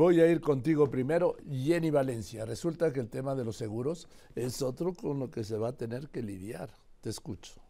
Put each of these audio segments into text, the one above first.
Voy a ir contigo primero, Jenny Valencia. Resulta que el tema de los seguros es otro con lo que se va a tener que lidiar. Te escucho.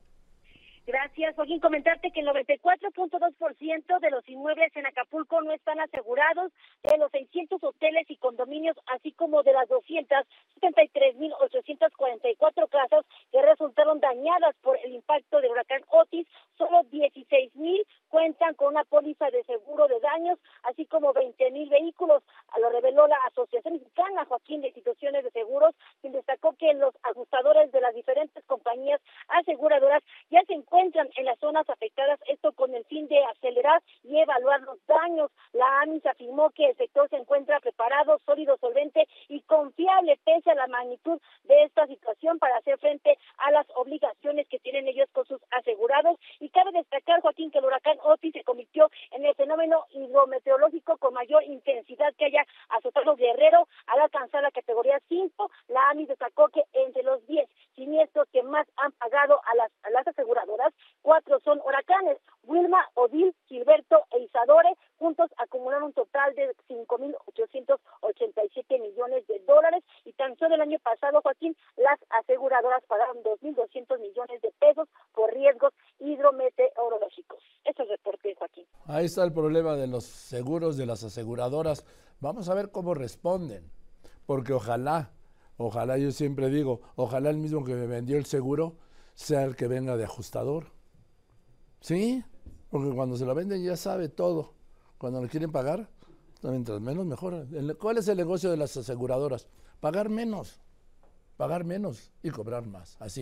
Gracias, Joaquín. Comentarte que el 94.2% de los inmuebles en Acapulco no están asegurados, de los 600 hoteles y condominios, así como de las 273.844 casas que resultaron dañadas por el impacto del huracán Otis, solo 16.000 cuentan con una póliza de seguro de daños, así como 20.000 vehículos. Lo reveló la Asociación Mexicana, Joaquín, de Instituciones de Seguros, quien destacó que los ajustadores de las diferentes compañías aseguradoras ya se encuentran en las zonas afectadas, esto con el fin de acelerar y evaluar los daños. La AMIS afirmó que el sector se encuentra preparado, sólido, solvente y confiable pese a la magnitud de esta situación para hacer frente a las obligaciones que tienen ellos con sus asegurados. Y cabe destacar, Joaquín, que el huracán Otis se convirtió en el fenómeno hidrometeorológico con mayor intensidad que haya azotado Guerrero al alcanzar la categoría 5. La AMIS destacó que entre los 10 siniestros que más han pagado a las, a las aseguradoras, cuatro son huracanes, Wilma, Odil, Gilberto e Isadore, juntos acumularon un total de 5.887 millones de dólares y tan solo el año pasado, Joaquín, las aseguradoras pagaron 2.200 millones de pesos por riesgos hidrometeorológicos. Eso es el reporte, Joaquín. Ahí está el problema de los seguros, de las aseguradoras. Vamos a ver cómo responden, porque ojalá, ojalá yo siempre digo, ojalá el mismo que me vendió el seguro sea el que venga de ajustador. ¿Sí? Porque cuando se lo venden ya sabe todo. Cuando le quieren pagar, mientras menos mejor. ¿Cuál es el negocio de las aseguradoras? Pagar menos, pagar menos y cobrar más. Así.